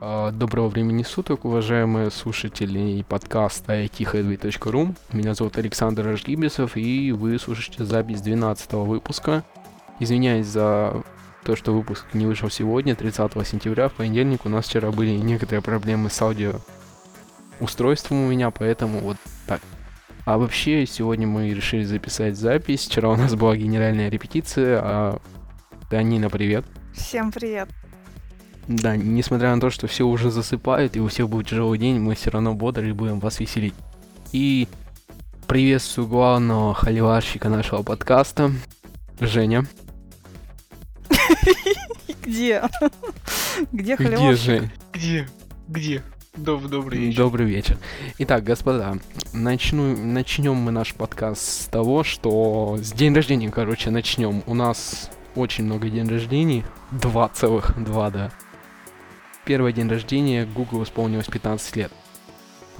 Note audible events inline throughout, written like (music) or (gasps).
А, Доброго времени суток, уважаемые слушатели подкаста itheadway.ru. Меня зовут Александр Ажгибисов, и вы слушаете запись 12 выпуска. Извиняюсь за то, что выпуск не вышел сегодня, 30 сентября, в понедельник. У нас вчера были некоторые проблемы с аудио устройством у меня, поэтому вот так. А вообще, сегодня мы решили записать запись. Вчера у нас была генеральная репетиция, а Данина, привет. Всем привет. Да, несмотря на то, что все уже засыпают и у всех будет тяжелый день, мы все равно бодры и будем вас веселить. И приветствую главного холиварщика нашего подкаста, Женя. (laughs) Где? (laughs) Где Где холиварщик? Жень? Где? Где? Доб- добрый вечер. Добрый вечер. Итак, господа, начну, начнем мы наш подкаст с того, что с день рождения, короче, начнем. У нас очень много день рождений. Два целых, два, да. Первый день рождения Google исполнилось 15 лет.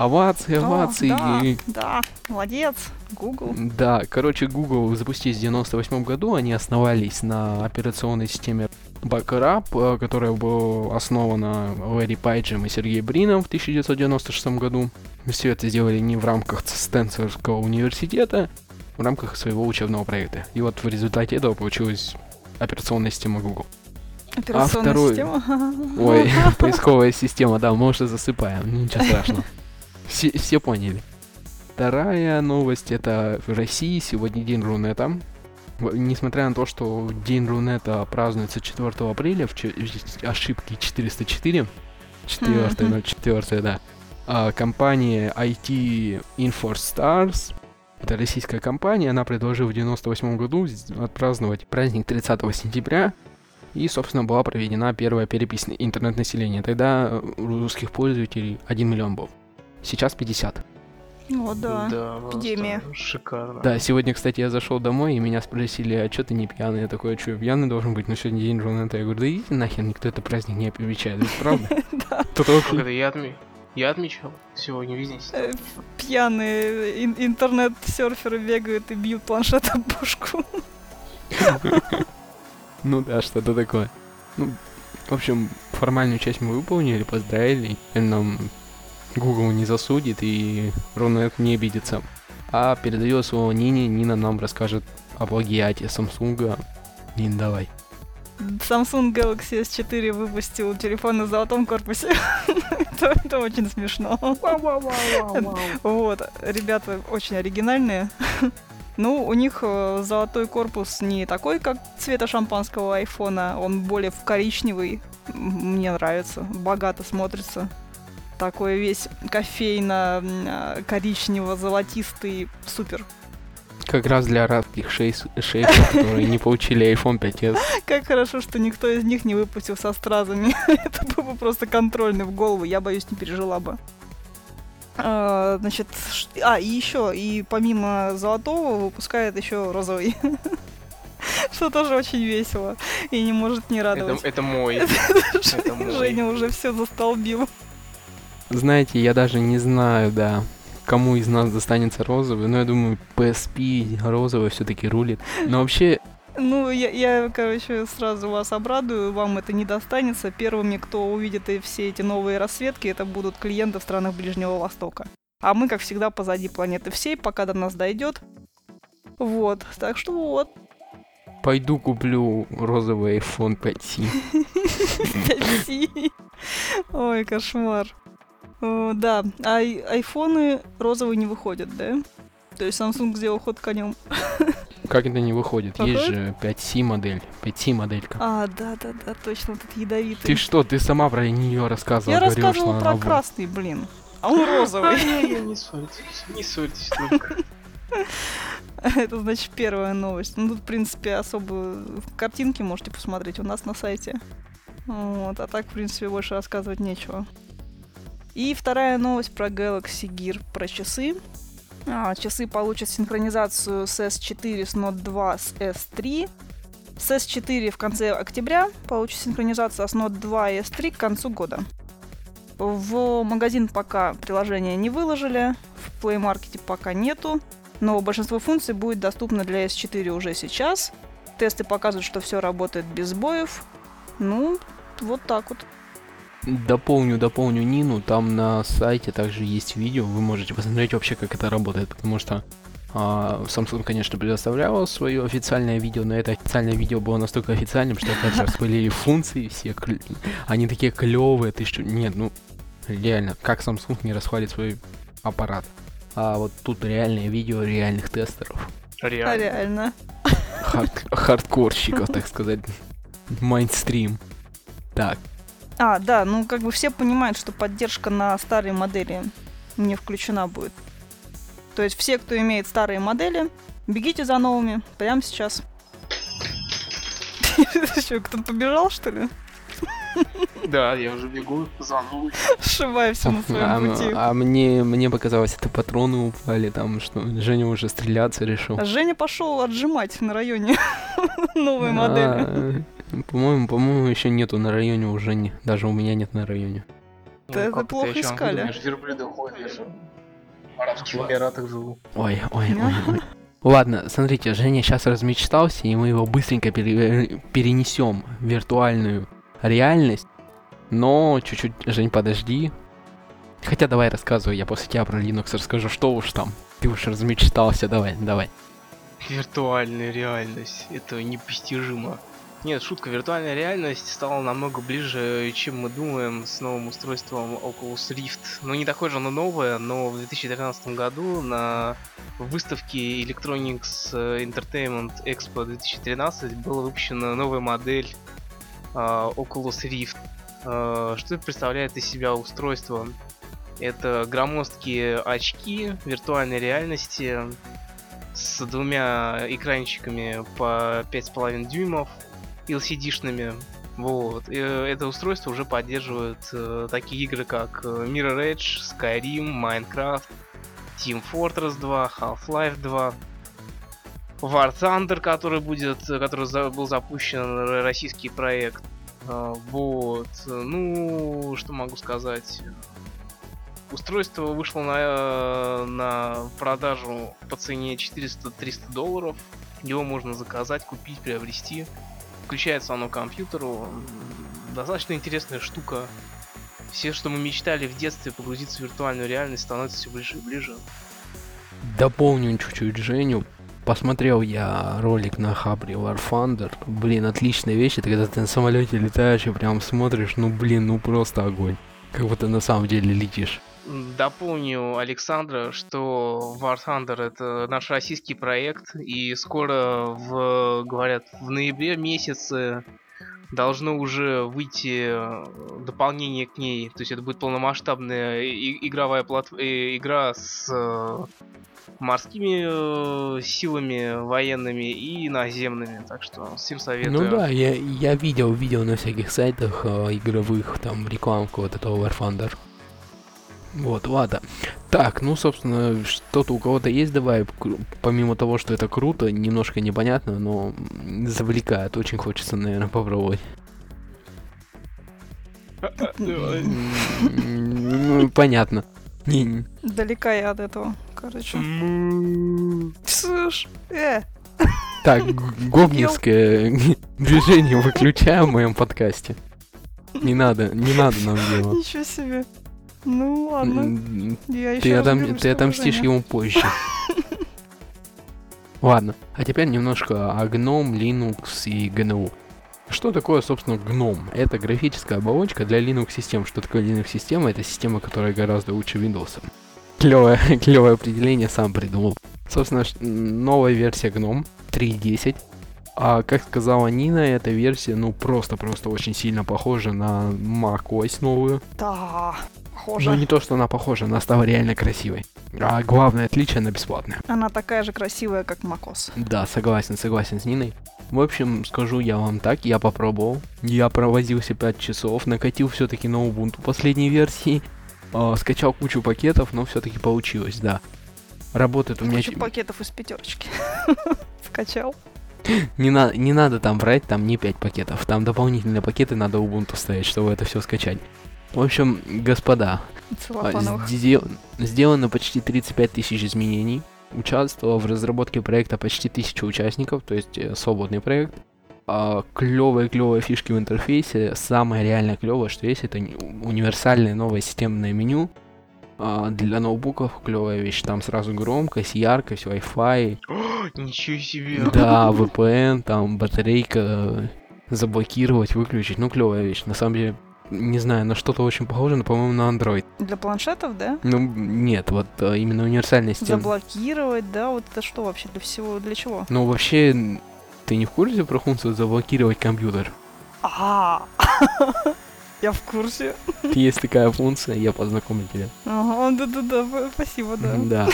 Овации, овации. да, да, молодец, Google. Да, короче, Google запустились в 98 году, они основались на операционной системе Backup, э, которая была основана Лэри Пайджем и Сергеем Брином в 1996 году. Все это сделали не в рамках Стэнфордского университета, в рамках своего учебного проекта. И вот в результате этого получилась операционная система Google. Операционная второй- система. (laughs) Ой, (laughs) поисковая система, да, мы уже засыпаем, ничего страшного. Все, все поняли. Вторая новость это в России сегодня день Рунета. Несмотря на то, что день Рунета празднуется 4 апреля, в в ошибке 404, 4, Мгм. ну 4, да, а, компания IT InfoStars, это российская компания, она предложила в 98 году отпраздновать праздник 30 сентября, и, собственно, была проведена первая перепись на- интернет-населения. Тогда э, русских пользователей 1 миллион был. Сейчас 50. О, да. просто эпидемия. Шикарно. Да, сегодня, кстати, я зашел домой, и меня спросили, а что ты не пьяный? Я такой, а что, пьяный должен быть? Ну, сегодня день Рунета. Я говорю, да идите нахер, никто это праздник не отмечает. (laughs) Это правда? Да. То только- я, я отмечал. Сегодня везде. Э, Пьяные ин- интернет-серферы бегают и бьют планшетом пушку. (laughs) Ну да, что-то такое. Ну, в общем, формальную часть мы выполнили, поздравили. И нам Google не засудит, и Рунет не обидится. А передаю слово Нине. Нина нам расскажет о плагиате Samsung. Нин, давай. Samsung Galaxy S4 выпустил телефон на золотом корпусе. (laughs) это, это очень смешно. Вот, ребята очень оригинальные. Ну, у них э, золотой корпус не такой, как цвета шампанского айфона, он более в коричневый. Мне нравится, богато смотрится. Такой весь кофейно-коричнево-золотистый, супер. Как раз для арабских шейс- шейхов, которые не получили iPhone 5s. (laughs) Как хорошо, что никто из них не выпустил со стразами. (laughs) Это был бы просто контрольный в голову, я боюсь, не пережила бы. А, значит, а, и еще, и помимо золотого выпускает еще розовый. (laughs) Что тоже очень весело и не может не радовать. это мой. Это мой. Женя уже все застолбил. Знаете, я даже не знаю, да, кому из нас достанется розовый, но я думаю, PSP розовый все-таки рулит. Но вообще, Ну, я, я, короче, сразу вас обрадую, вам это не достанется. Первыми, кто увидит и все эти новые расцветки, это будут клиенты в странах Ближнего Востока. А мы, как всегда, позади планеты всей, пока до нас дойдет. Вот, так что вот. пойду куплю розовый iPhone 5C. Такси. (laughs) Ой, кошмар. О, Да, а ай- айфоны розовые не выходят, да? То есть Samsung сделал ход конем. Как это не выходит? Есть Выходит? же 5C модель. 5C моделька. А, да-да-да, точно, вот этот ядовитый. Ты что, ты сама про нее рассказывала? Я говорила, рассказывала что про она в- красный, блин. А он розовый. Не, не ссорьтесь, не ссорьтесь только. (laughs) Это значит первая новость. Ну, тут, в принципе, особо картинки можете посмотреть у нас на сайте. Вот, а так, в принципе, больше рассказывать нечего. И вторая новость про Galaxy Gear, про часы. А, часы получат синхронизацию с S4, с Note 2, с S3. С S4 в конце октября получит синхронизацию, а с Note 2 и S3 к концу года. В магазин пока приложение не выложили, в Play Market пока нету. Но большинство функций будет доступно для S4 уже сейчас. Тесты показывают, что все работает без сбоев. Ну, вот так вот. Дополню, дополню Нину, там на сайте также есть видео, вы можете посмотреть вообще, как это работает, потому что а, Samsung, конечно, предоставлял свое официальное видео, но это официальное видео было настолько официальным, что опять же распылили функции все, кл- они такие клевые, ты что, нет, ну, реально, как Samsung не расхвалит свой аппарат. А вот тут реальное видео реальных тестеров, А Реально. реально. Хард- хардкорщиков, так сказать, майнстрим. Так, А, да, ну как бы все понимают, что поддержка на старые модели не включена будет. То есть все, кто имеет старые модели, бегите за новыми прямо сейчас. (laughs) Что, кто-то побежал, что ли? Да, я уже бегу за новый. Сшивая все на а, своем пути. а мне, мне показалось, это патроны упали, там, что Женя уже стреляться решил. А Женя пошел отжимать на районе (laughs) новые модели. А, По-моему, по-моему, еще нету на районе уже не. Даже у меня нет на районе. Да это как плохо о чём искали. В Арабских Эмиратах живу. Ой, ой, ой, ой. Ладно, смотрите, Женя сейчас размечтался, и мы его быстренько пере- перенесем в виртуальную реальность. Но чуть-чуть, Жень, подожди. Хотя давай рассказывай, я после тебя про Linux расскажу, что уж там. Ты уж размечтался, давай, давай. Виртуальная реальность. Это непостижимо. Нет, шутка, виртуальная реальность стала намного ближе, чем мы думаем, с новым устройством Oculus Rift. Ну, не такое же оно новое, но в 2013 году на выставке Electronics Entertainment Expo 2013 была выпущена новая модель а, Oculus Rift. А, что представляет из себя устройство? Это громоздкие очки виртуальной реальности, с двумя экранчиками по 5,5 дюймов LCD-шными. Вот. И, э, это устройство уже поддерживает э, такие игры, как э, Mirror Edge, Skyrim, Minecraft, Team Fortress 2, Half-Life 2, War Thunder, который будет, э, который за- был запущен российский проект. А, Вот. Ну, что могу сказать? Устройство вышло на, э, на продажу по цене 400-300 долларов. Его можно заказать, купить, приобрести. Включается оно к компьютеру. Достаточно интересная штука. Все, что мы мечтали в детстве погрузиться в виртуальную реальность, становится все ближе и ближе. Дополню чуть-чуть Женю. Посмотрел я ролик на Хабре War Thunder. Блин, отличная вещь. Это когда ты на самолете летаешь и прям смотришь, ну блин, ну просто огонь. Как будто на самом деле летишь. Дополню Александра, что War Thunder это наш российский проект, и скоро, в, говорят, в ноябре месяце должно уже выйти дополнение к ней. То есть это будет полномасштабная игровая плат... э, игра с э, морскими э, силами военными и наземными. Так что всем советую. Ну да, я, я видел, видел на всяких сайтах э, игровых, там, рекламку вот этого War Thunder. Вот, ладно. Так, ну, собственно, что-то у кого-то есть давай, помимо того, что это круто, немножко непонятно, но завлекает, очень хочется, наверное, попробовать. (laughs) Ну, понятно. Далека я от этого, короче. Слышь, э, Так, г- гопницкое движение выключаем в моем подкасте. Не надо, не надо нам (laughs) делать. ничего себе. Ну ладно, я еще Ты, отом- ты отомстишь ему позже. (laughs) Ладно, а теперь немножко о GNOME, Linux и GNU. Что такое, собственно, GNOME? Это графическая оболочка для Linux-систем. Что такое Linux-система? Это система, которая гораздо лучше Windows. Клевое, (laughs) клевое определение сам придумал. Собственно, новая версия GNOME 3.10. А как сказала Нина, эта версия, ну, просто-просто очень сильно похожа на macOS новую. Да, Ну, похоже. не то, что она похожа, она стала реально красивой. А главное отличие, она бесплатная. Она такая же красивая, как Макос. Да, согласен, согласен с Ниной. В общем, скажу я вам так, я попробовал. Я провозился 5 часов, накатил все-таки на Ubuntu последней версии. а, скачал кучу пакетов, но все-таки получилось, да. Работает у меня... Кучу пакетов из пятерочки. (laughs) Скачал. Не, на... не надо там брать, там не 5 пакетов. Там дополнительные пакеты надо Ubuntu ставить, чтобы это все скачать. В общем, господа, а, сдел- сделано почти 35 тысяч изменений. участвовало в разработке проекта почти тысяча участников, то есть э, свободный проект. А, клевые-клевые фишки в интерфейсе. Самое реально клевое, что есть, это уни- универсальное новое системное меню. А, для ноутбуков клевая вещь. Там сразу громкость, яркость, Wi-Fi, (gasps) Ничего себе. да, VPN, там батарейка, э, заблокировать, выключить. Ну, клевая вещь. На самом деле, не знаю, на что-то очень похоже, но, по-моему, на Android. Для планшетов, да? Ну, нет, вот э, именно универсальная система. Заблокировать, да, вот это что вообще для всего, для чего? Ну, вообще, ты не в курсе про функцию заблокировать компьютер? А, (laughs) я в курсе. Есть такая функция, я познакомлю тебя. Ага, да-да-да, спасибо, да. Да.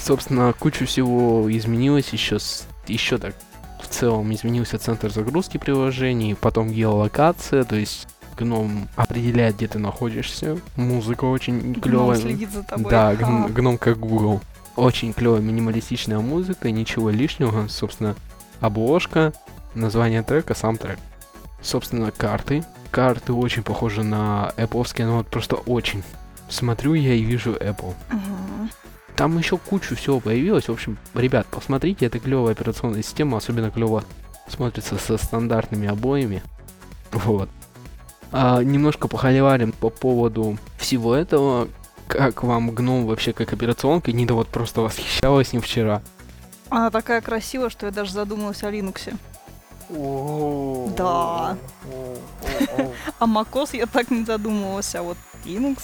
Собственно, кучу всего изменилось еще с... еще так в целом изменился центр загрузки приложений, потом геолокация, то есть гном определяет, где ты находишься. Музыка очень Гном клевая. следит за тобой. Да, гном, гном как Google. Очень клевая минималистичная музыка, ничего лишнего. Собственно, обложка, название трека, сам трек. Собственно, карты. Карты очень похожи на Apple, но вот просто очень. Смотрю я и вижу Apple. мгм. Там еще кучу всего появилось. В общем, ребят, посмотрите, это клевая операционная система, особенно клево смотрится со стандартными обоями. Вот. А, немножко похоливарим по поводу всего этого. Как вам гном вообще как операционка? Нида вот просто восхищалась им вчера. Она такая красивая, что я даже задумалась о Линуксе. Да. А macOS я так не задумывалась, а вот Linux...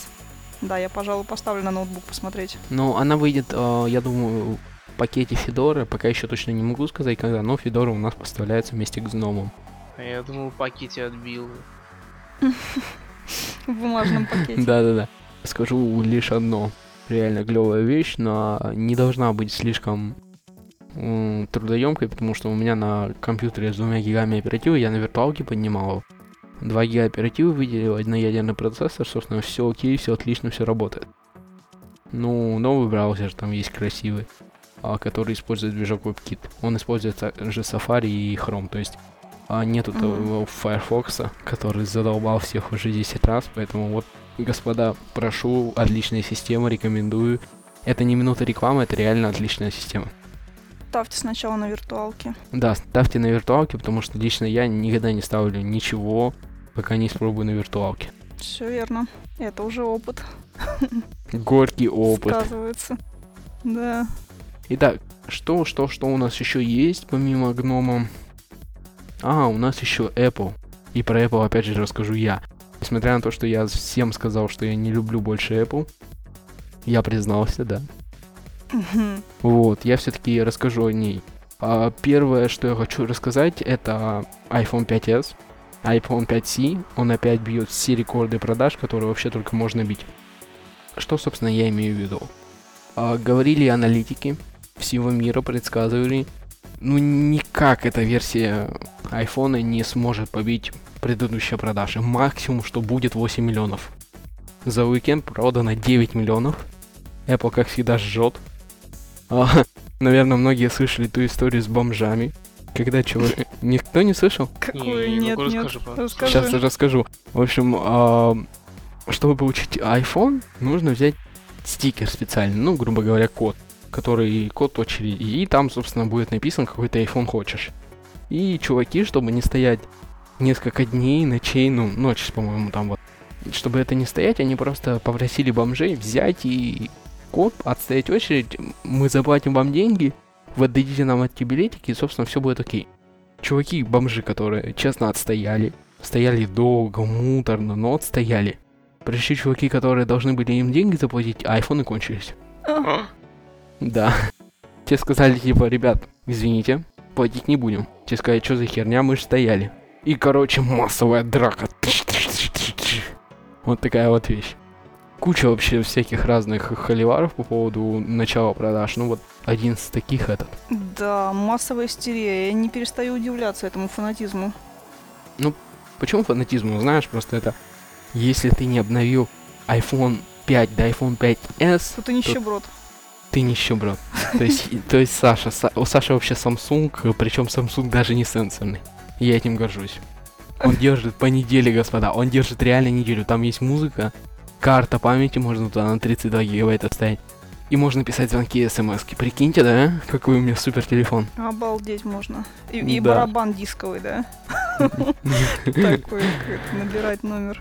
Да, я, пожалуй, поставлю на ноутбук посмотреть. Но она выйдет, а, я думаю, в пакете Федора. Пока еще точно не могу сказать, когда, но Федора у нас поставляется вместе с гномом. А Я думал, в пакете отбил. (laughs) В бумажном пакете. (laughs) Да-да-да. Скажу лишь одно. Реально клевая вещь, но не должна быть слишком трудоемкой, потому что у меня на компьютере с двумя гигами оперативы я на виртуалке поднимал. 2 гига оперативы выделил, одноядерный процессор, собственно, все окей, все отлично, все работает. Ну, новый браузер там есть красивый, а, который использует движок WebKit. Он использует также Safari и Chrome, то есть а, нету того Firefox, который задолбал всех уже 10 раз, поэтому вот Господа, прошу, отличная система, рекомендую. Это не минута рекламы, это реально отличная система. Ставьте сначала на виртуалке. Да, ставьте на виртуалке, потому что лично я никогда не ставлю ничего, пока не испробую на виртуалке. Все верно. Это уже опыт. Горький опыт. Сказывается. Да. Итак, что, что, что у нас еще есть помимо гнома? А, у нас еще Apple. И про Apple опять же расскажу я. Несмотря на то, что я всем сказал, что я не люблю больше Apple, я признался, да. Вот, я все-таки расскажу о ней. А, первое, что я хочу рассказать, это iPhone 5s, iPhone 5c. Он опять бьет все рекорды продаж, которые вообще только можно бить. Что, собственно, я имею в виду? А, говорили аналитики всего мира, предсказывали, ну никак эта версия iPhone не сможет побить предыдущие продажи. Максимум, что будет 8 миллионов. За уикенд продано 9 миллионов. Apple, как всегда, жжет. А, (laughs) наверное, многие слышали ту историю с бомжами. Когда человек... Никто не слышал? Какой? Не, не Нет, могу, нет. Расскажи. Сейчас расскажу. В общем, а, чтобы получить iPhone, нужно взять стикер специальный, ну, грубо говоря, код, который код очереди, и там, собственно, будет написан, какой ты iPhone хочешь. И чуваки, чтобы не стоять несколько дней, ночей, ну, ночь, по-моему, там вот, чтобы это не стоять, они просто попросили бомжей взять и код, отстоять очередь, мы заплатим вам деньги, вы отдадите нам эти билетики, и, собственно, все будет окей. Чуваки, бомжи, которые честно отстояли, стояли долго, муторно, но отстояли. Пришли чуваки, которые должны были им деньги заплатить, а айфоны кончились. А? Да. Те сказали, типа, ребят, извините, платить не будем. Те сказали, что за херня, мы же стояли. И, короче, массовая драка. Вот такая вот вещь. Куча вообще всяких разных холиваров по поводу начала продаж. Ну вот один из таких этот. Да, массовая истерия. Я не перестаю удивляться этому фанатизму. Почему фанатизм? Ну, знаешь, просто это... Если ты не обновил iPhone 5 до iPhone 5s, Тут и нищеброд. ты нищеброд. То есть, то есть Саша, Са- у Саши вообще Samsung, причем Samsung даже не сенсорный. Я этим горжусь. Он (laughs) держит по неделе, господа. Он держит реально неделю. Там есть музыка, карта памяти можно туда на 32 гигабайта вставить. И можно писать звонки и смс Прикиньте, да? Какой у меня супер телефон. Обалдеть можно. И, и Да. барабан дисковый, да? (laughs) Такой, набирать номер.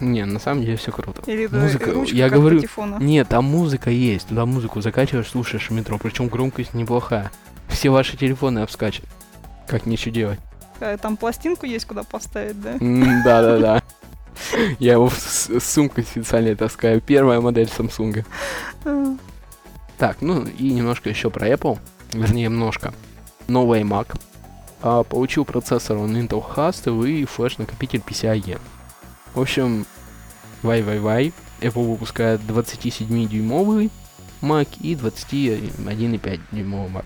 Не, на самом деле все круто. Или да, Музыка, ручка я говорю, патефона. Нет, там музыка есть. Туда музыку закачиваешь, слушаешь в метро. Причем громкость неплохая. Все ваши телефоны обскачет. Как ничего делать. А, Там пластинку есть куда поставить, да? М, Да-да-да. (laughs) Я его с сумкой специально таскаю. Первая модель Samsung. Так, ну и немножко еще про Apple. Вернее, немножко. Новый iMac. А, получил процессор он Intel Hustle и флеш-накопитель PCIe. В общем, вай-вай-вай. Apple выпускает 27-дюймовый Mac и 21,5-дюймовый Mac.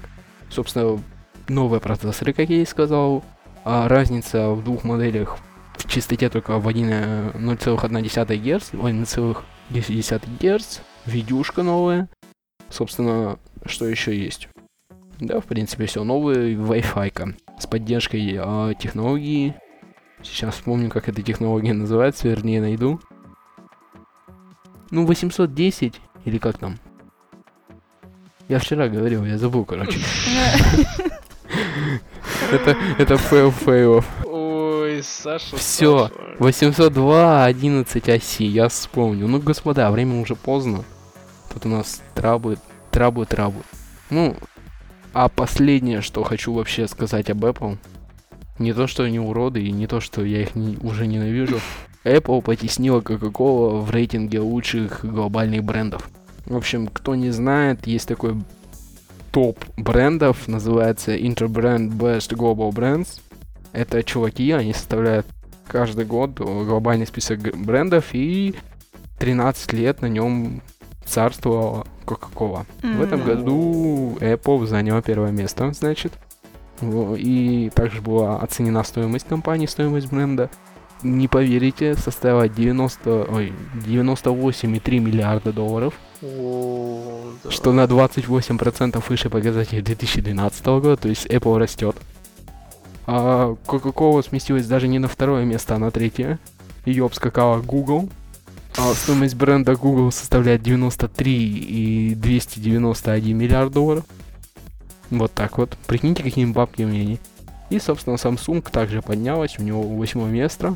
Собственно, новые процессоры, как я и сказал. А разница в двух моделях в частоте только в 1, э, 0,1 Гц, ой, 0,10 Гц, видюшка новая. Собственно, что еще есть? Да, в принципе, все. Новый Wi-Fi с поддержкой а, технологии. Сейчас вспомню, как эта технология называется, вернее, найду. Ну, 810 или как там? Я вчера говорил, я забыл, короче. (laughs) (laughs) Это, это фейл фейлов. Всё. Саша. 802 11 оси, я вспомнил. Ну, господа, время уже поздно. Тут у нас траблы, траблы, траблы. Ну, а последнее, что хочу вообще сказать об Apple, не то, что они уроды, и не то, что я их не- уже ненавижу. Apple потеснила Coca-Cola в рейтинге лучших глобальных брендов. В общем, кто не знает, есть такой топ брендов, называется Interbrand Best Global Brands. Это чуваки, они составляют каждый год глобальный список брендов, и 13 лет на нем царствовала Coca-Cola. В этом году Apple заняла первое место, значит. И также была оценена стоимость компании, стоимость бренда. Не поверите, составила 90, ой, 98,3 миллиарда долларов, О, да. что на 28% выше показателей 2012 года, то есть Apple растет. А Coca-Cola сместилась даже не на второе место, а на третье. Ее обскакала Google. А стоимость бренда Google составляет 93 и 291 миллиард долларов. Вот так вот. Прикиньте, какими бабками они. И, собственно, Samsung также поднялась, у него восьмое место.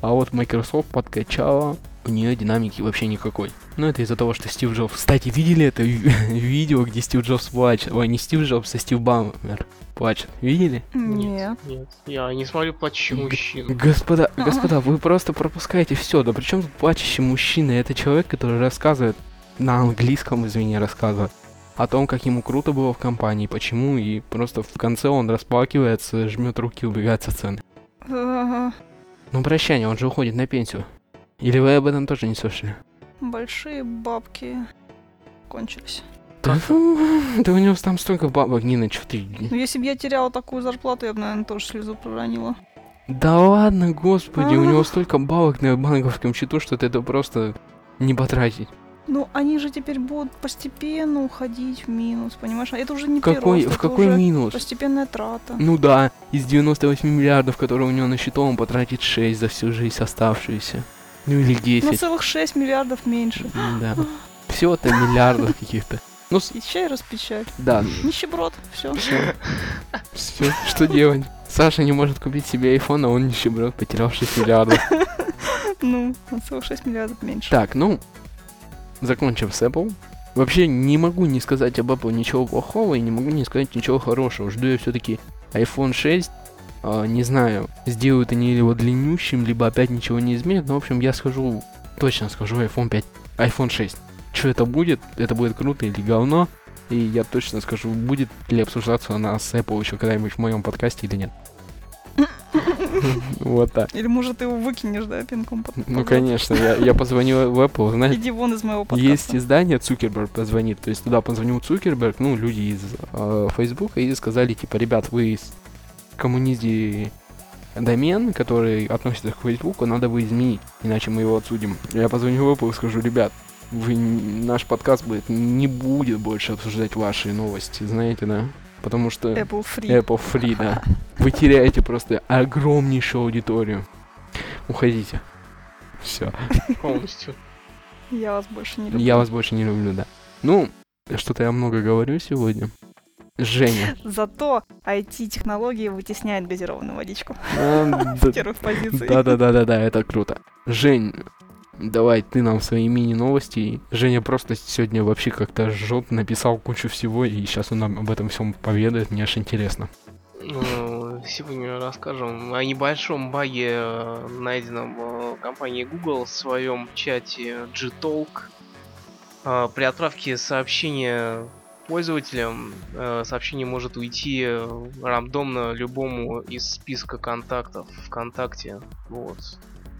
А вот Microsoft подкачала, у нее динамики вообще никакой. Ну, это из-за того, что Стив Джобс... Кстати, видели это ви- (laughs) видео, где Стив Джобс плачет? Ой, не Стив Джобс, а Стив Баммер плачет. Видели? Нет. Нет, я не смотрю плачущих Г- мужчин. Господа, А. господа, вы просто пропускаете все. Да причем тут плачущий мужчина? Это человек, который рассказывает на английском, извини, рассказывает о том, как ему круто было в компании, почему, и просто в конце он расплакивается, жмет руки, убегает со сцены. Ну, прощание, он же уходит на пенсию. Или вы об этом тоже не слышали? Большие бабки кончились. Да, да у него там столько бабок, Нина, что ты... Ну, если бы я теряла такую зарплату, я бы, наверное, тоже слезу проронила. Да ладно, господи, у А. него столько бабок на банковском счету, что ты это просто не потратить. Ну, они же теперь будут постепенно уходить в минус, понимаешь? А это уже не Какой, прирост, в это какой уже минус? постепенная трата. Ну да, из 98 миллиардов, которые у него на счету, он потратит 6 за всю жизнь оставшуюся. Ну или На 10. целых 6 миллиардов меньше. Да. Всего-то миллиардов каких-то. Ну, с- И чай распечать. да, Нищеброд, все. все. Все, что делать? Саша не может купить себе iPhone, а он нищеброд, потерял 6 миллиардов. (laughs) Ну, на целых 6 миллиардов меньше. Так, ну, закончим с Apple. Вообще не могу не сказать об Apple ничего плохого и не могу не сказать ничего хорошего. Жду я все-таки iPhone 6. А, не знаю, сделают они его длиннющим, либо опять ничего не изменят. Но, в общем, я скажу, точно скажу iPhone 5, iPhone 6. Что это будет? Это будет круто или говно? И я точно скажу, будет ли обсуждаться она с Apple еще когда-нибудь в моем подкасте или нет. (laughs) Вот так. Или, может, ты его выкинешь, да, пинком под Ну, конечно, я, я позвонил в Apple, знаете, Иди вон из моего подкаста. Есть издание, Цукерберг позвонит, то есть туда позвонил Цукерберг, ну, люди из э, Фейсбука, и сказали, типа, ребят, вы из коммунизии домен, который относится к Фейсбуку, надо его изменить, иначе мы его отсудим. Я позвоню в Apple и скажу, ребят, вы, наш подкаст будет, не будет больше обсуждать ваши новости, знаете, да? Потому что Apple Free. Apple Free, да. Вы теряете просто огромнейшую аудиторию. Уходите. Все. Полностью. Я вас больше не люблю. Я вас больше не люблю, да. Ну, Что-то я много говорю сегодня. Женя. Зато IT-технологии вытесняет газированную водичку (laughs) с первых позиций. Да-да-да-да-да, это круто. Жень, давай ты нам свои мини-новости. Женя просто сегодня вообще как-то жжет, написал кучу всего, и сейчас он нам об этом всем поведает, мне аж интересно. Ну, Сегодня расскажем о небольшом баге, э, найденном э, компанией Google в своем чате Gtalk. Э, При отправке сообщения пользователям э, сообщение может уйти э, рандомно любому из списка контактов ВКонтакте. Вот.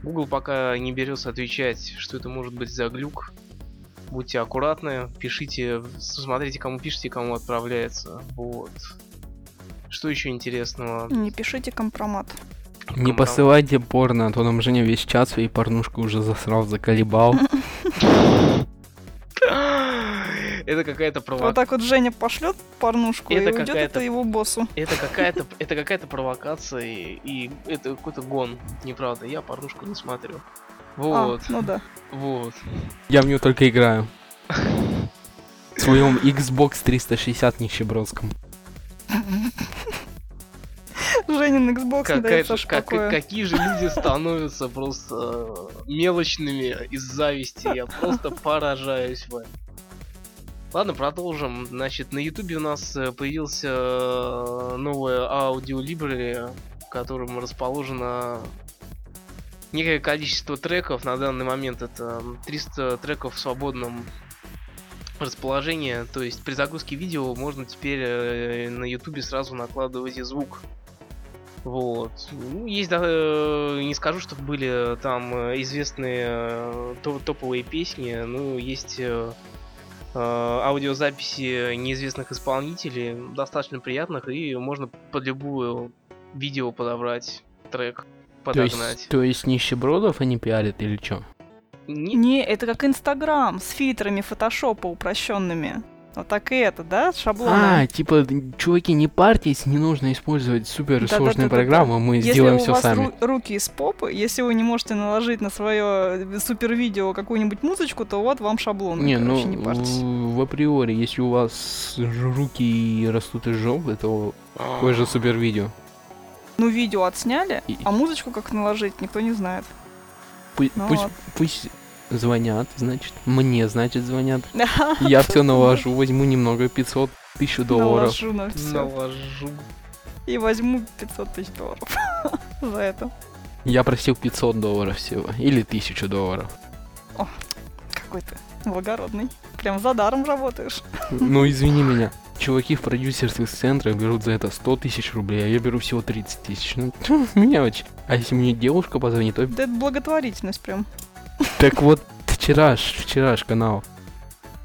Google пока не берется отвечать, что это может быть за глюк. Будьте аккуратны, пишите, смотрите, кому пишите, кому отправляется. Вот. Что еще интересного? Не пишите компромат. Не посылайте порно, а то нам Женя весь чат своей порнушку уже засрал, заколебал. (laughs) Это какая-то Вот провокация. так вот Женя пошлет порнушку Это и уйдет это его боссу. Это какая-то, (laughs) это какая-то провокация и, и это какой-то гон, неправда. Я порнушку не смотрю. Вот, А, ну да. вот. Я в нее только играю. (laughs) В своем Xbox 360 нищебродском. (laughs) Женин Xbox не Какая дает как- покоя. какие же люди становятся просто э, мелочными из зависти. Я просто поражаюсь вами. Ладно, продолжим. Значит, на Ютубе у нас э, появился э, новое аудиолибрери, в котором расположено некое количество треков. На данный момент это 300 треков в свободном расположении. То есть при загрузке видео можно теперь э, на Ютубе сразу накладывать и звук. Вот. Ну, есть, да, не скажу, что были там известные топ- топовые песни, но есть э, э, аудиозаписи неизвестных исполнителей, достаточно приятных, и можно под любую видео подобрать трек, То есть, подогнать. то есть нищебродов они пиарят или что? Не- Не, это как Инстаграм с фильтрами фотошопа упрощенными. Вот так и это, да? Шаблоны. А, типа, чуваки, не парьтесь, не нужно использовать суперсложные Да-да-да-да-да. программы, мы если сделаем у все вас сами. ру- руки из попы, если вы не можете наложить на свое супер видео какую-нибудь музычку, то вот вам шаблон. Не, ну, короче, не парьтесь. в априори, если у вас руки растут из жопы, то какое же супер видео. Ну, видео отсняли, И- а музычку как наложить, никто не знает. Пу- Ну пусть, вот. пусть звонят, значит, мне, значит, звонят. Я все наложу, возьму немного, 500, 1000 долларов. Наложу на все. Наложу. И возьму 500 тысяч долларов (laughs) за это. Я просил 500 долларов всего, или 1000 долларов. Какой ты благородный. Прям за даром работаешь. (laughs) Ну, извини меня. Чуваки в продюсерских центрах берут за это 100 тысяч рублей, а я беру всего 30 тысяч. Ну, мелочь. А если мне девушка позвонит, то... Да это благотворительность прям. Так вот, вчера ж, вчера ж канал.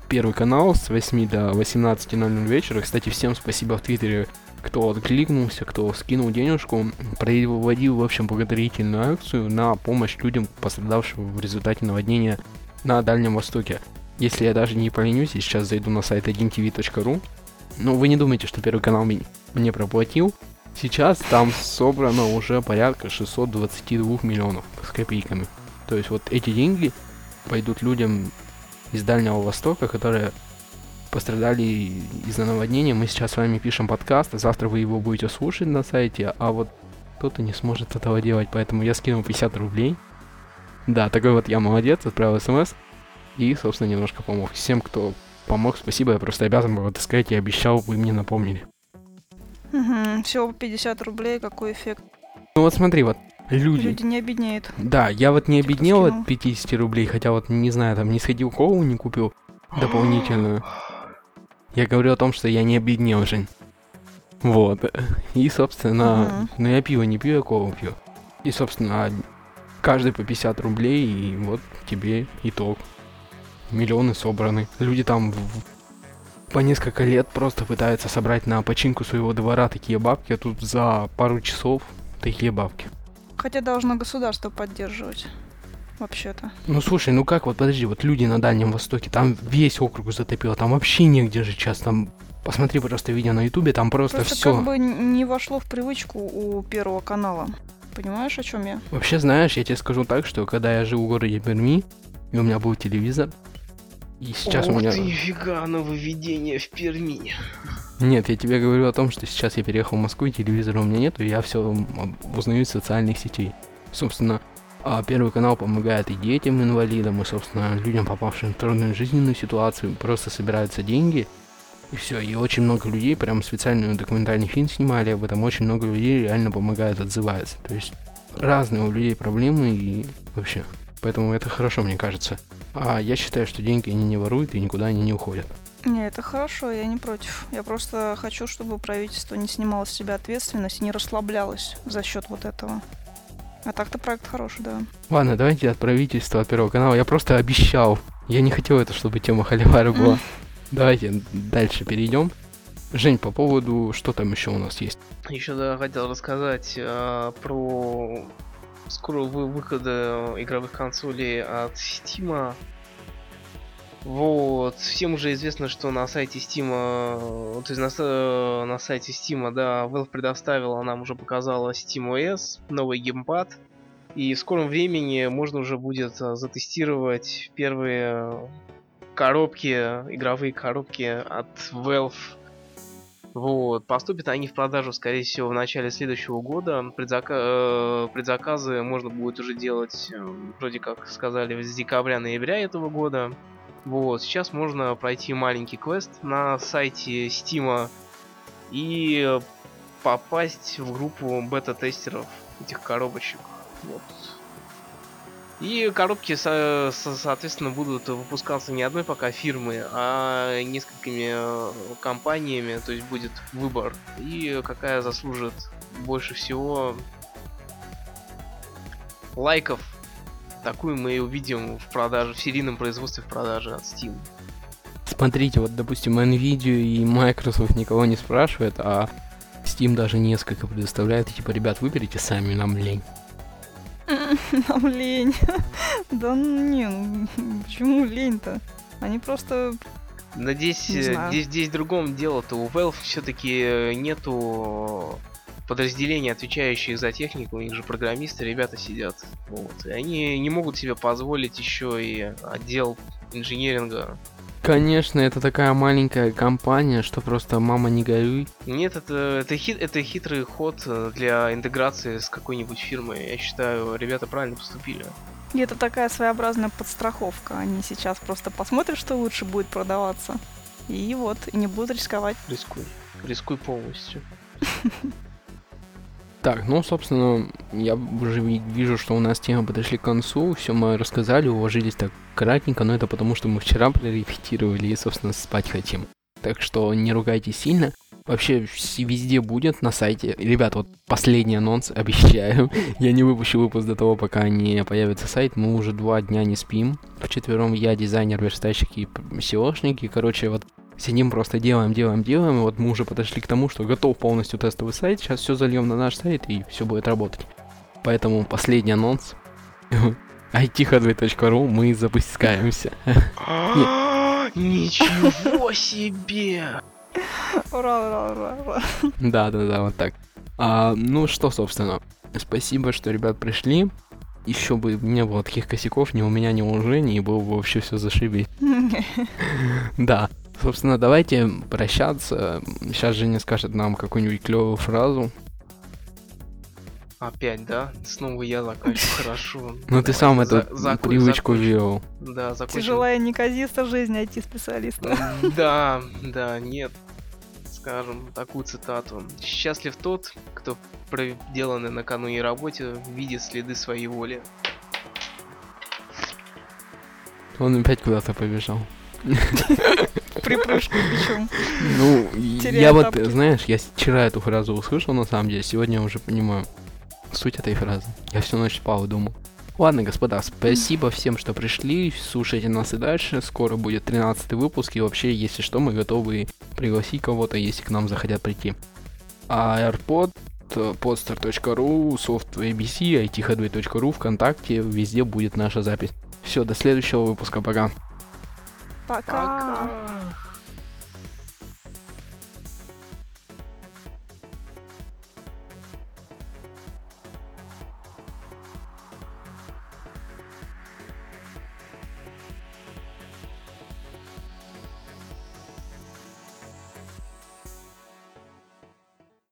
Первый канал с 8 до 18.00 вечера. Кстати, всем спасибо в Твиттере, кто откликнулся, кто скинул денежку. Проводил, в общем, благотворительную акцию на помощь людям, пострадавшим в результате наводнения на Дальнем Востоке. Если я даже не поленюсь, я сейчас зайду на сайт 1tv.ru. Ну, вы не думайте, что Первый канал мне, мне проплатил. Сейчас там собрано уже порядка 622 миллионов с копейками. То есть вот эти деньги пойдут людям из Дальнего Востока, которые пострадали из-за наводнения. Мы сейчас с вами пишем подкаст, а завтра вы его будете слушать на сайте, а вот кто-то не сможет этого делать, поэтому я скинул 50 рублей. Да, такой вот я молодец, отправил смс и, собственно, немножко помог. Всем, кто помог, спасибо, я просто обязан был это сказать, я обещал, вы мне напомнили. Всего по 50 рублей, какой эффект. Ну вот смотри, вот люди, Люди не обеднеют. Да, я вот не Типа обеднел от 50 рублей, хотя вот, не знаю, там не сходил колу, не купил (gasps) дополнительную. Я говорю о том, что я не обеднел, Жень. Вот. И, собственно, Мгм. ну я пиво не пью, я колу пью. И, собственно, каждый по 50 рублей, и вот тебе итог. Миллионы собраны. Люди там в- по несколько лет просто пытаются собрать на починку своего двора такие бабки, а тут за пару часов такие бабки. Хотя должно государство поддерживать. Вообще-то. Ну слушай, ну как вот, подожди, вот люди на Дальнем Востоке, там весь округ затопило, там вообще негде жить сейчас, там посмотри просто видео на ютубе, там просто, Просто все. как бы не вошло в привычку у Первого канала. Понимаешь, о чем я? Вообще, знаешь, я тебе скажу так, что когда я жил в городе Перми, и у меня был телевизор, И сейчас Ух у меня... ты, нифига, нововведение в Перми. Нет, я тебе говорю о том, что сейчас я переехал в Москву, и телевизора у меня нету, и я все узнаю из социальных сетей. Собственно, а, Первый канал помогает и детям инвалидам, и, собственно, людям, попавшим в трудную жизненную ситуацию, просто собираются деньги, и все. И очень много людей, прям специальный документальный фильм снимали об этом, очень много людей реально помогают, отзываются. То есть разные у людей проблемы и вообще. Поэтому это хорошо, мне кажется. А я считаю, что деньги они не воруют и никуда они не уходят. Не, это хорошо, я не против. Я просто хочу, чтобы правительство не снимало с себя ответственность и не расслаблялось за счет вот этого. А так-то проект хороший, да. Ладно, давайте от правительства, от Первого канала. Я просто обещал. Я не хотел это, чтобы тема Холивара (laughs) была. Давайте дальше перейдем. Жень, по поводу, что там еще у нас есть? Еще да, хотел рассказать э, про скорого вы- выхода игровых консолей от Steam. Вот, всем уже известно, что на сайте Steam, то есть на, на сайте Steam, да, Valve предоставила, нам уже показала SteamOS, новый геймпад. И в скором времени можно уже будет э, затестировать первые коробки, игровые коробки от Valve. Вот, поступят они в продажу, скорее всего, в начале следующего года. Предзака- э, предзаказы можно будет уже делать, э, вроде как сказали, с декабря-ноября этого года. Вот, сейчас можно пройти маленький квест на сайте Steam и попасть в группу бета-тестеров этих коробочек. Вот. И коробки, со- со- соответственно, будут выпускаться не одной пока фирмы, а несколькими э, компаниями, то есть будет выбор. И какая заслужит больше всего лайков, такую мы и увидим в продаже, в серийном производстве в продаже от Steam. Смотрите, вот, допустим, Nvidia и Microsoft никого не спрашивает, а Steam даже несколько предоставляет, и типа, ребят, выберите сами, нам лень. (laughs) Нам лень. (laughs) Да не, ну почему лень-то? Они просто... Но здесь, э, здесь, здесь в другом дело-то. У Valve все-таки нету подразделения, отвечающих за технику, у них же программисты, ребята сидят. Вот. И они не могут себе позволить еще и отдел инженеринга. Конечно, это такая маленькая компания, что просто мама не горюй. Нет, это, это, хит, это хитрый ход э, для интеграции с какой-нибудь фирмой. Я считаю, ребята правильно поступили. И это такая своеобразная подстраховка. Они сейчас просто посмотрят, что лучше будет продаваться. И вот, и не будут рисковать. Рискуй. Рискуй полностью. (laughs) Так, ну, собственно, я уже ви- вижу, что у нас темы подошли к концу, все мы рассказали, уложились так кратенько, но это потому, что мы вчера (laughs) прорепетировали и, собственно, спать хотим. Так что не ругайтесь сильно. Вообще, везде будет на сайте. Ребят, вот последний анонс, (laughs) обещаю. Я не выпущу выпуск до того, пока не появится сайт. Мы уже два дня не спим. Вчетвером я, дизайнер, верстальщик и SEOшник. И, короче, вот сидим просто делаем, делаем, делаем. И вот мы уже подошли к тому, что готов полностью тестовый сайт. Сейчас все зальем на наш сайт и все будет работать. Поэтому последний анонс. (laughs) ithodway.ru мы запускаемся. (laughs) Ничего себе! Ура, ура, ура, ура. Да, да, да, вот так. А, ну что, собственно, спасибо, что ребят пришли. Еще бы не было таких косяков ни у меня, ни у Жени, и было бы вообще все зашибись. (laughs) Да. Собственно, давайте прощаться. Сейчас Женя скажет нам какую-нибудь клевую фразу. Опять, да? Снова я закончу. (laughs) Хорошо. Ну ты сам эту привычку ввел. Да, закончим. Тяжелая неказиста жизнь IT-специалиста. Да, да, нет. Скажем такую цитату. Счастлив тот, кто проделанной накануне работе видит следы своей воли. Он опять куда-то побежал. (laughs) (laughs) Припрыжку причем. Ну, я вот, знаешь, я вчера эту фразу услышал, на самом деле, сегодня уже понимаю суть этой фразы. Я всю ночь спал и думал. Ладно, господа, спасибо всем, что пришли, слушайте нас и дальше. Скоро будет 13 выпуск, и вообще, если что, мы готовы пригласить кого-то, если к нам захотят прийти. А AirPod, podstar.ru, soft.abc, ithodway.ru, ВКонтакте, везде будет наша запись. Все, до следующего выпуска, пока. Пока. Пока.